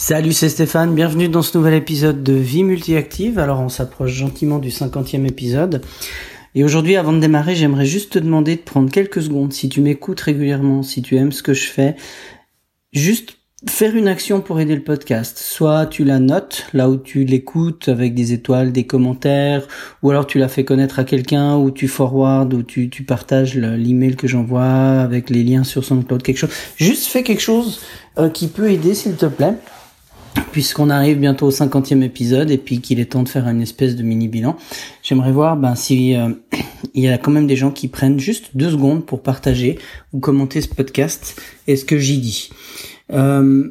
Salut, c'est Stéphane, bienvenue dans ce nouvel épisode de Vie Multiactive. Alors on s'approche gentiment du 50e épisode. Et aujourd'hui, avant de démarrer, j'aimerais juste te demander de prendre quelques secondes, si tu m'écoutes régulièrement, si tu aimes ce que je fais, juste faire une action pour aider le podcast. Soit tu la notes là où tu l'écoutes avec des étoiles, des commentaires, ou alors tu la fais connaître à quelqu'un, ou tu forward, ou tu, tu partages l'email que j'envoie avec les liens sur SoundCloud, quelque chose. Juste fais quelque chose euh, qui peut aider, s'il te plaît puisqu'on arrive bientôt au cinquantième épisode et puis qu'il est temps de faire une espèce de mini bilan, j'aimerais voir ben, si euh, il y a quand même des gens qui prennent juste deux secondes pour partager ou commenter ce podcast et ce que j'y dis. Euh,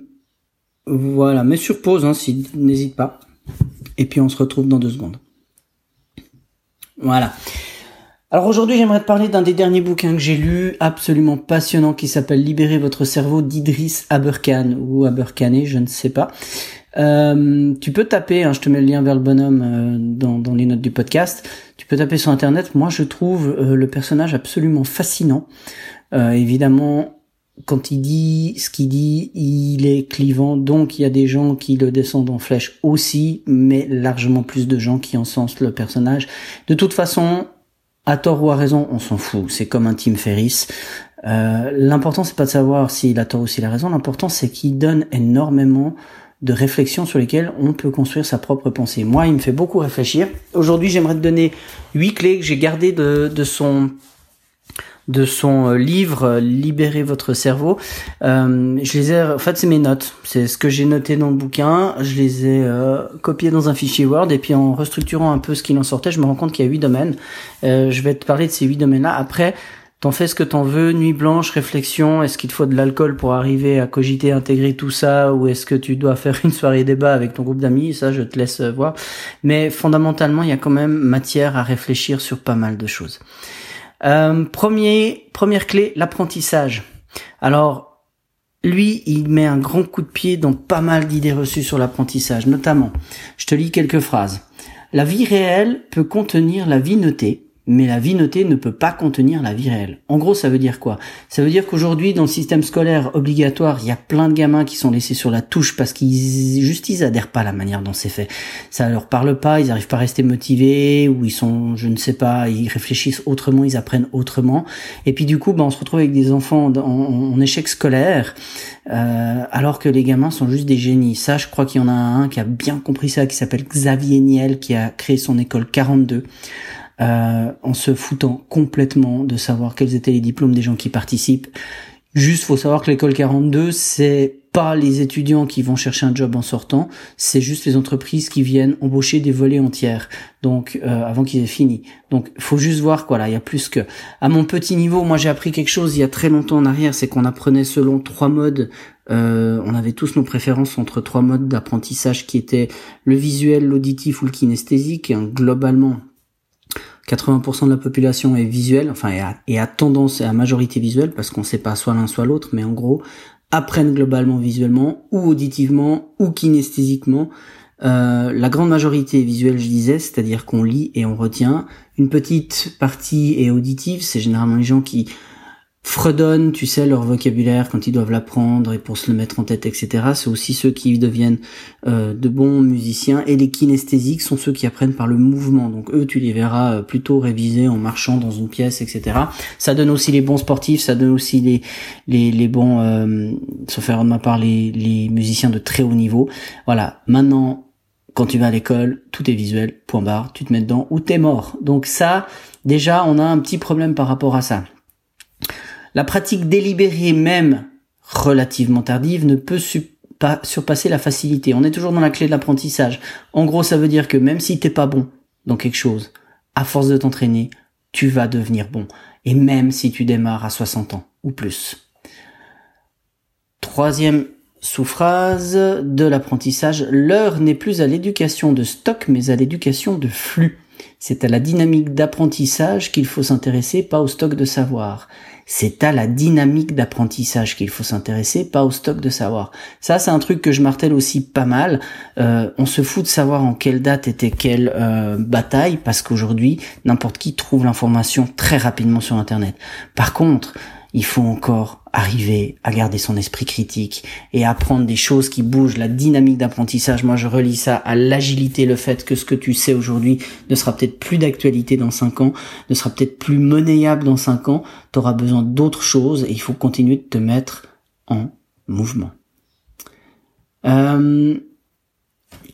voilà, mets sur pause, hein, si, n'hésite pas. Et puis on se retrouve dans deux secondes. Voilà. Alors aujourd'hui, j'aimerais te parler d'un des derniers bouquins que j'ai lu, absolument passionnant, qui s'appelle Libérer votre cerveau d'Idriss Aberkan ou Aberkané, je ne sais pas. Euh, tu peux taper, hein, je te mets le lien vers le bonhomme euh, dans, les notes du podcast. Tu peux taper sur internet. Moi, je trouve euh, le personnage absolument fascinant. évidemment, quand il dit ce qu'il dit, il est clivant, donc il y a des gens qui le descendent en flèche aussi, mais largement plus de gens qui encensent le personnage. De toute façon, à tort ou à raison, on s'en fout. C'est comme un Tim Ferriss. Euh, l'important c'est pas de savoir s'il a tort ou s'il a raison. L'important c'est qu'il donne énormément de réflexions sur lesquelles on peut construire sa propre pensée. Moi, il me fait beaucoup réfléchir. Aujourd'hui, j'aimerais te donner huit clés que j'ai gardées de, de son de son euh, livre euh, Libérer votre cerveau. Euh, je les ai, en fait, c'est mes notes. C'est ce que j'ai noté dans le bouquin. Je les ai euh, copiés dans un fichier Word et puis en restructurant un peu ce qu'il en sortait, je me rends compte qu'il y a huit domaines. Euh, je vais te parler de ces huit domaines-là. Après, T'en fais ce que t'en veux, nuit blanche, réflexion, est-ce qu'il te faut de l'alcool pour arriver à cogiter, intégrer tout ça, ou est-ce que tu dois faire une soirée débat avec ton groupe d'amis, ça je te laisse voir. Mais fondamentalement, il y a quand même matière à réfléchir sur pas mal de choses. Euh, premier, première clé, l'apprentissage. Alors, lui, il met un grand coup de pied dans pas mal d'idées reçues sur l'apprentissage, notamment, je te lis quelques phrases. La vie réelle peut contenir la vie notée, mais la vie notée ne peut pas contenir la vie réelle. En gros, ça veut dire quoi? Ça veut dire qu'aujourd'hui, dans le système scolaire obligatoire, il y a plein de gamins qui sont laissés sur la touche parce qu'ils juste ils adhèrent pas à la manière dont c'est fait. Ça leur parle pas, ils arrivent pas à rester motivés ou ils sont, je ne sais pas, ils réfléchissent autrement, ils apprennent autrement. Et puis du coup, ben, on se retrouve avec des enfants en, échec scolaire. Euh, alors que les gamins sont juste des génies. Ça, je crois qu'il y en a un qui a bien compris ça, qui s'appelle Xavier Niel, qui a créé son école 42 euh, en se foutant complètement de savoir quels étaient les diplômes des gens qui participent. Juste, faut savoir que l'école 42, c'est pas les étudiants qui vont chercher un job en sortant, c'est juste les entreprises qui viennent embaucher des volets entières. Donc euh, avant qu'ils aient fini. Donc faut juste voir quoi là, il y a plus que à mon petit niveau, moi j'ai appris quelque chose il y a très longtemps en arrière, c'est qu'on apprenait selon trois modes euh, on avait tous nos préférences entre trois modes d'apprentissage qui étaient le visuel, l'auditif ou le kinesthésique. globalement, 80% de la population est visuelle, enfin et tendance et à majorité visuelle, parce qu'on sait pas soit l'un soit l'autre, mais en gros, apprennent globalement visuellement, ou auditivement, ou kinesthésiquement. Euh, la grande majorité est visuelle, je disais, c'est-à-dire qu'on lit et on retient. Une petite partie est auditive, c'est généralement les gens qui fredonnent, tu sais, leur vocabulaire quand ils doivent l'apprendre et pour se le mettre en tête, etc. C'est aussi ceux qui deviennent euh, de bons musiciens. Et les kinesthésiques sont ceux qui apprennent par le mouvement. Donc eux, tu les verras euh, plutôt réviser en marchant dans une pièce, etc. Ça donne aussi les bons sportifs, ça donne aussi les les, les bons, euh, sauf faire de ma part, les, les musiciens de très haut niveau. Voilà, maintenant quand tu vas à l'école, tout est visuel, point barre, tu te mets dedans ou t'es mort. Donc ça, déjà, on a un petit problème par rapport à ça. La pratique délibérée même relativement tardive ne peut pas surpasser la facilité. On est toujours dans la clé de l'apprentissage. En gros, ça veut dire que même si t'es pas bon dans quelque chose, à force de t'entraîner, tu vas devenir bon. Et même si tu démarres à 60 ans ou plus. Troisième sous-phrase de l'apprentissage, l'heure n'est plus à l'éducation de stock mais à l'éducation de flux. C'est à la dynamique d'apprentissage qu'il faut s'intéresser, pas au stock de savoir. C'est à la dynamique d'apprentissage qu'il faut s'intéresser, pas au stock de savoir. Ça, c'est un truc que je martèle aussi pas mal. Euh, on se fout de savoir en quelle date était quelle euh, bataille, parce qu'aujourd'hui, n'importe qui trouve l'information très rapidement sur Internet. Par contre, il faut encore arriver à garder son esprit critique et apprendre des choses qui bougent, la dynamique d'apprentissage. Moi, je relis ça à l'agilité, le fait que ce que tu sais aujourd'hui ne sera peut-être plus d'actualité dans cinq ans, ne sera peut-être plus monnayable dans cinq ans. Tu auras besoin d'autres choses et il faut continuer de te mettre en mouvement. Euh,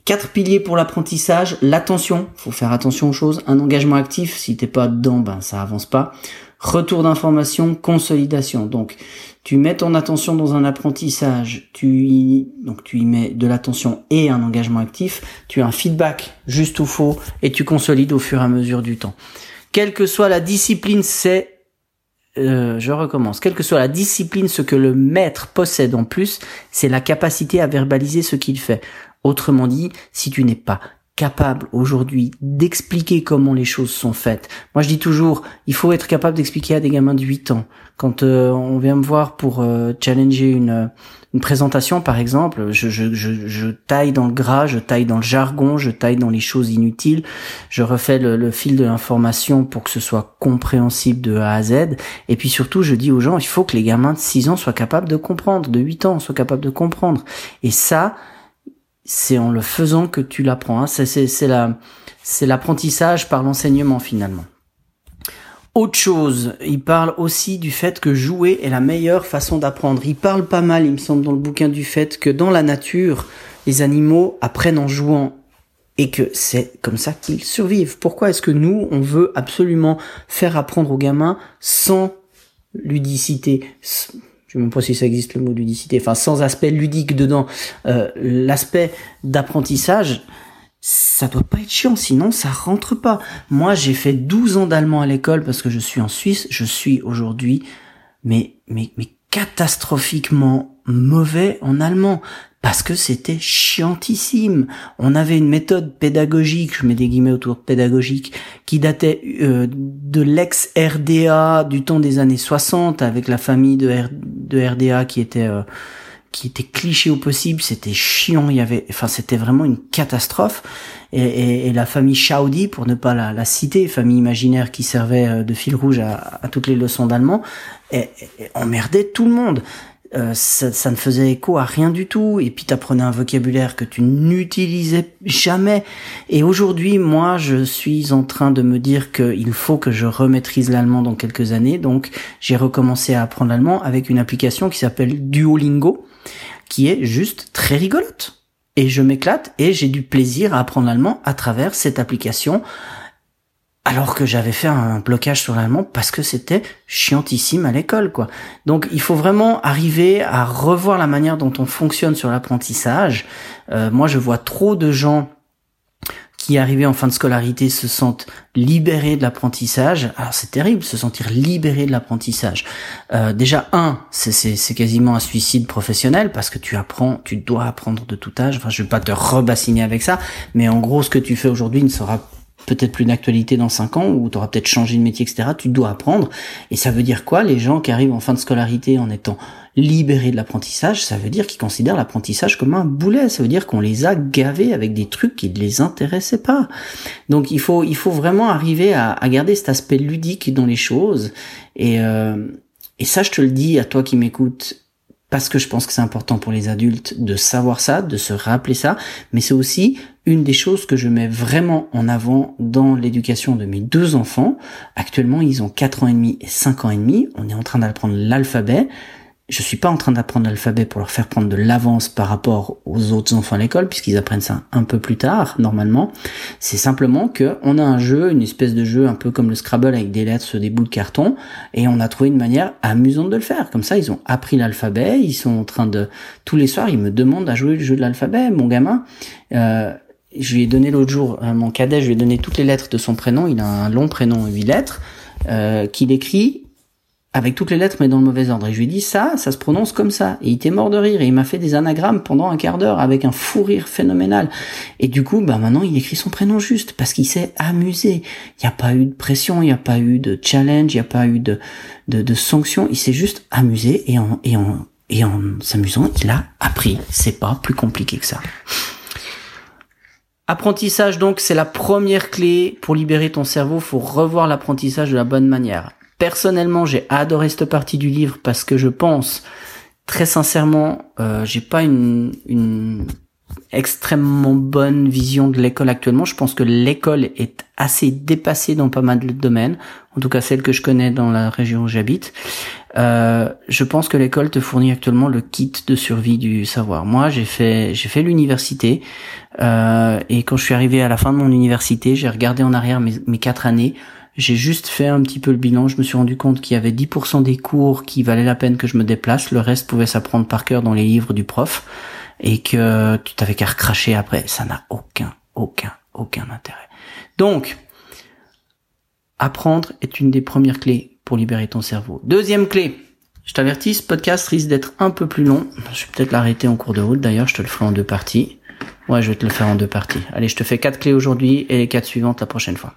quatre piliers pour l'apprentissage. L'attention, faut faire attention aux choses. Un engagement actif, si t'es pas dedans, ben ça avance pas. Retour d'information, consolidation. Donc, tu mets ton attention dans un apprentissage, tu y, donc tu y mets de l'attention et un engagement actif, tu as un feedback juste ou faux et tu consolides au fur et à mesure du temps. Quelle que soit la discipline, c'est, euh, je recommence, quelle que soit la discipline, ce que le maître possède en plus, c'est la capacité à verbaliser ce qu'il fait. Autrement dit, si tu n'es pas capable aujourd'hui d'expliquer comment les choses sont faites. Moi je dis toujours, il faut être capable d'expliquer à des gamins de 8 ans. Quand euh, on vient me voir pour euh, challenger une, une présentation par exemple, je, je, je, je, taille dans le gras, je taille dans le jargon, je taille dans les choses inutiles, je refais le, le fil de l'information pour que ce soit compréhensible de A à Z. Et puis surtout, je dis aux gens, il faut que les gamins de 6 ans soient capables de comprendre, de 8 ans soient capables de comprendre. Et ça, c'est en le faisant que tu l'apprends. Hein. C'est la, c'est l'apprentissage par l'enseignement finalement. Autre chose, il parle aussi du fait que jouer est la meilleure façon d'apprendre. Il parle pas mal, il me semble, dans le bouquin du fait que dans la nature, les animaux apprennent en jouant et que c'est comme ça qu'ils survivent. Pourquoi est-ce que nous, on veut absolument faire apprendre aux gamins sans ludicité je ne sais même pas si ça existe le mot ludicité, enfin sans aspect ludique dedans, euh, l'aspect d'apprentissage, ça doit pas être chiant, sinon ça rentre pas. Moi, j'ai fait 12 ans d'allemand à l'école parce que je suis en Suisse, je suis aujourd'hui, mais, mais, mais catastrophiquement mauvais en allemand parce que c'était chiantissime. On avait une méthode pédagogique, je mets des guillemets autour de pédagogique, qui datait euh, de l'ex-RDA du temps des années 60 avec la famille de, RDA qui était euh, qui était cliché au possible, c'était chiant, il y avait, enfin c'était vraiment une catastrophe. Et, la famille Chaudi, pour ne pas la, la, citer, famille imaginaire qui servait euh, de fil rouge à toutes les leçons d'allemand, emmerdait tout le monde. Euh, ça, ne faisait écho à rien du tout. Et puis t'apprenais un vocabulaire que tu n'utilisais jamais. Et aujourd'hui, moi, je suis en train de me dire qu'il faut que je remaîtrise l'allemand dans quelques années. Donc, j'ai recommencé à apprendre l'allemand avec une application qui s'appelle Duolingo, qui est juste très rigolote. Et je m'éclate et j'ai du plaisir à apprendre l'allemand à travers cette application alors que j'avais fait un blocage sur l'allemand parce que c'était chiantissime à l'école quoi. Donc il faut vraiment arriver à revoir la manière dont on fonctionne sur l'apprentissage. Euh, moi je vois trop de gens qui arrivés en fin de scolarité se sentent libérés de l'apprentissage. Alors c'est terrible, se sentir libéré de l'apprentissage. Euh, déjà un, c'est quasiment un suicide professionnel parce que tu apprends, tu dois apprendre de tout âge. Enfin, je vais pas te rebassiner avec ça, mais en gros, ce que tu fais aujourd'hui ne sera peut-être plus d'actualité dans 5 ans, ou tu auras peut-être changé de métier, etc. Tu dois apprendre. Et ça veut dire quoi Les gens qui arrivent en fin de scolarité en étant libérés de l'apprentissage, ça veut dire qu'ils considèrent l'apprentissage comme un boulet. Ça veut dire qu'on les a gavés avec des trucs qui ne les intéressaient pas. Donc il faut, il faut vraiment arriver à, garder cet aspect ludique dans les choses. Et, euh, et ça, je te le dis à toi qui m'écoutes, parce que je pense que c'est important pour les adultes de savoir ça, de se rappeler ça, mais c'est aussi une des choses que je mets vraiment en avant dans l'éducation de mes deux enfants. Actuellement, ils ont 4 ans et demi et 5 ans et demi. On est en train d'apprendre l'alphabet je suis pas en train d'apprendre l'alphabet pour leur faire prendre de l'avance par rapport aux autres enfants à l'école, puisqu'ils apprennent ça un peu plus tard, normalement. C'est simplement que on a un jeu, une espèce de jeu un peu comme le Scrabble avec des lettres sur des bouts de carton, et on a trouvé une manière amusante de le faire. Comme ça, ils ont appris l'alphabet, ils sont en train de, tous les soirs, ils me demandent à jouer le jeu de l'alphabet, mon gamin. Euh, je lui ai donné l'autre jour, à mon cadet, je lui ai donné toutes les lettres de son prénom, il a un long prénom, huit lettres, euh, qu'il écrit avec toutes les lettres mais dans le mauvais ordre. Et je lui ai dit ça, ça se prononce comme ça. Et il était mort de rire et il m'a fait des anagrammes pendant un quart d'heure avec un fou rire phénoménal. Et du coup, bah maintenant il écrit son prénom juste parce qu'il s'est amusé. Il n'y a pas eu de pression, il n'y a pas eu de challenge, il n'y a pas eu de, de, de sanction. Il s'est juste amusé et en, et en, et en s'amusant, il a appris. C'est pas plus compliqué que ça. Apprentissage donc, c'est la première clé pour libérer ton cerveau. Faut revoir l'apprentissage de la bonne manière Personnellement, j'ai adoré cette partie du livre parce que je pense, très sincèrement, euh, j'ai pas une, extrêmement bonne vision de l'école actuellement. Je pense que l'école est assez dépassée dans pas mal de domaines, en tout cas celle que je connais dans la région où j'habite. Euh, je pense que l'école te fournit actuellement le kit de survie du savoir. Moi, j'ai fait j'ai fait l'université euh, et quand je suis arrivé à la fin de mon université, j'ai regardé en arrière mes quatre années. J'ai juste fait un petit peu le bilan. Je me suis rendu compte qu'il y avait 10% des cours qui valaient la peine que je me déplace. Le reste pouvait s'apprendre par cœur dans les livres du prof et que tu t'avais qu'à recracher après. Ça n'a aucun, aucun, aucun intérêt. Donc, apprendre est une des premières clés pour libérer ton cerveau. Deuxième clé. Je t'avertis, ce podcast risque d'être un peu plus long. Je vais peut-être l'arrêter en cours de route. D'ailleurs, je te le ferai en deux parties. Ouais, je vais te le faire en deux parties. Allez, je te fais quatre clés aujourd'hui et les quatre suivantes la prochaine fois.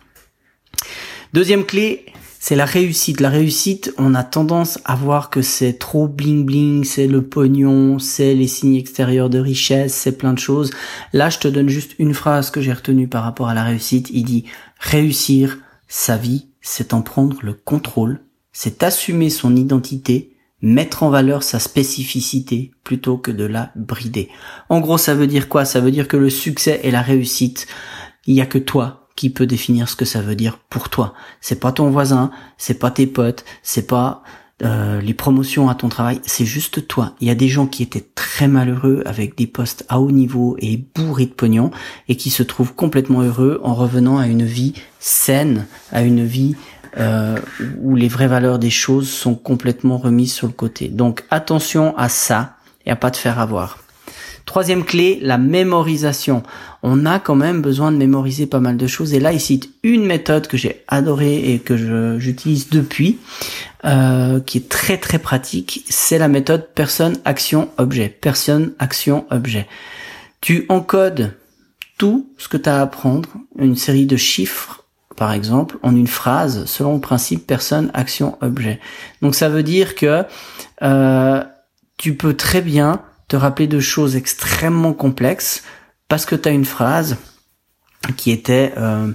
Deuxième clé, c'est la réussite. La réussite, on a tendance à voir que c'est trop bling bling, c'est le pognon, c'est les signes extérieurs de richesse, c'est plein de choses. Là, je te donne juste une phrase que j'ai retenue par rapport à la réussite. Il dit réussir sa vie, c'est en prendre le contrôle, c'est assumer son identité, mettre en valeur sa spécificité plutôt que de la brider. En gros, ça veut dire quoi? Ça veut dire que le succès et la réussite, il y a que toi qui peut définir ce que ça veut dire pour toi. C'est pas ton voisin, c'est pas tes potes, c'est pas euh, les promotions à ton travail, c'est juste toi. Il y a des gens qui étaient très malheureux avec des postes à haut niveau et bourrés de pognon et qui se trouvent complètement heureux en revenant à une vie saine, à une vie euh, où les vraies valeurs des choses sont complètement remises sur le côté. Donc attention à ça et à pas te faire avoir. Troisième clé, la mémorisation. On a quand même besoin de mémoriser pas mal de choses. Et là, il cite une méthode que j'ai adorée et que j'utilise depuis, euh, qui est très très pratique. C'est la méthode personne, action, objet. Personne, action, objet. Tu encodes tout ce que tu as à apprendre, une série de chiffres par exemple, en une phrase selon le principe personne, action, objet. Donc ça veut dire que euh, tu peux très bien te rappeler de choses extrêmement complexes parce que tu as une phrase qui était euh,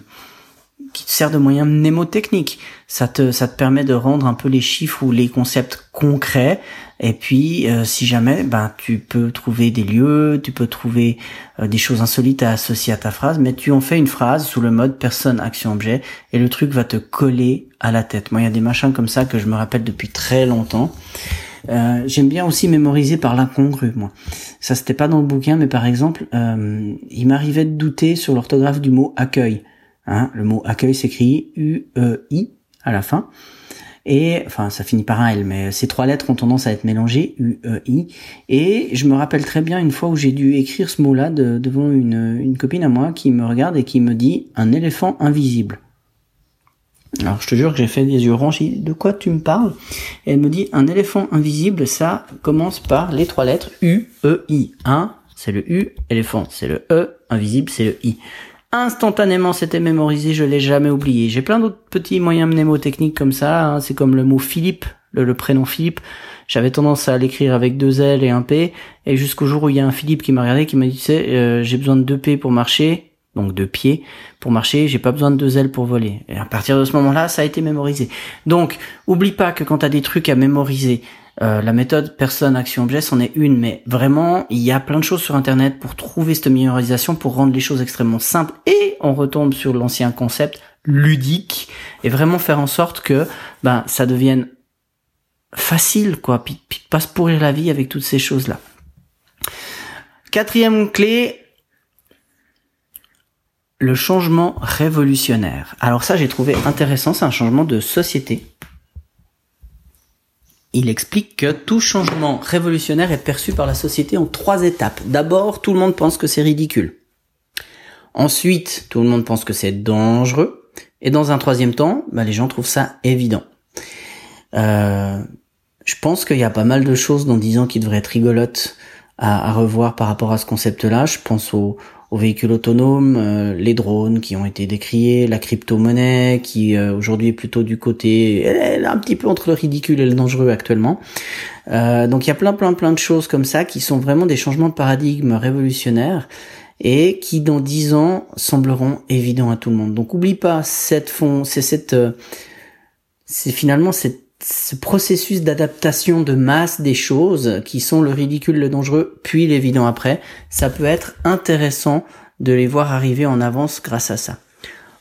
qui te sert de moyen mnémotechnique. Ça te ça te permet de rendre un peu les chiffres ou les concepts concrets. Et puis euh, si jamais ben tu peux trouver des lieux, tu peux trouver euh, des choses insolites à associer à ta phrase, mais tu en fais une phrase sous le mode personne action objet et le truc va te coller à la tête. Moi il y a des machins comme ça que je me rappelle depuis très longtemps. Euh, j'aime bien aussi mémoriser par l'incongru, moi. Ça, c'était pas dans le bouquin, mais par exemple, euh, il m'arrivait de douter sur l'orthographe du mot accueil. Hein, le mot accueil s'écrit U-E-I à la fin. Et, enfin, ça finit par un L, mais ces trois lettres ont tendance à être mélangées, U-E-I. Et je me rappelle très bien une fois où j'ai dû écrire ce mot-là devant une, une copine à moi qui me regarde et qui me dit un éléphant invisible. Alors je te jure que j'ai fait des yeux ronds, de quoi tu me parles? Elle me dit un éléphant invisible, ça commence par les trois lettres U, E, I. Un, c'est le U, éléphant, c'est le E, invisible, c'est le I. Instantanément, c'était mémorisé, je l'ai jamais oublié. J'ai plein d'autres petits moyens mnémotechniques comme ça, hein. c'est comme le mot Philippe, le, prénom Philippe. J'avais tendance à l'écrire avec deux L et un P, et jusqu'au jour où il y a un Philippe qui m'a regardé, qui m'a dit, tu euh, j'ai besoin de deux P pour marcher, donc deux pieds pour marcher, j'ai pas besoin de deux ailes pour voler. Et à partir de ce moment-là, ça a été mémorisé. Donc, oublie pas que quand tu des trucs à mémoriser, euh, la méthode personne action objet c'en est une, mais vraiment il y a plein de choses sur internet pour trouver cette mémorisation, pour rendre les choses extrêmement simples et on retombe sur l'ancien concept ludique et vraiment faire en sorte que ben ça devienne facile quoi, puis, puis pas se pourrir la vie avec toutes ces choses là. Quatrième clé, le changement révolutionnaire. Alors ça, j'ai trouvé intéressant, c'est un changement de société. Il explique que tout changement révolutionnaire est perçu par la société en trois étapes. D'abord, tout le monde pense que c'est ridicule. Ensuite, tout le monde pense que c'est dangereux. Et dans un troisième temps, bah, les gens trouvent ça évident. Euh, je pense qu'il y a pas mal de choses dans dix ans qui devraient être rigolotes à, à revoir par rapport à ce concept-là. Je pense au, aux véhicules autonomes, euh, les drones qui ont été décriés, la crypto-monnaie qui euh, aujourd'hui est plutôt du côté, elle est un petit peu entre le ridicule et le dangereux actuellement. Euh, donc il y a plein plein plein de choses comme ça qui sont vraiment des changements de paradigme révolutionnaires et qui dans dix ans sembleront évidents à tout le monde. Donc oublie pas cette fond, c'est cette c'est finalement ce processus d'adaptation de masse des choses qui sont le ridicule, le dangereux, puis l'évident après. Ça peut être intéressant de les voir arriver en avance grâce à ça.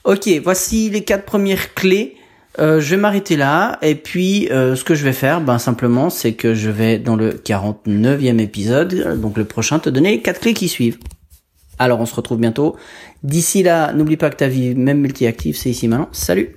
Ok, voici les quatre premières clés. Euh, je vais m'arrêter là et puis euh, ce que je vais faire, ben simplement, c'est que je vais dans le 49e épisode, donc le prochain, te donner les quatre clés qui suivent. Alors on se retrouve bientôt. D'ici là, n'oublie pas que ta vie, même multi-active, c'est ici maintenant. Salut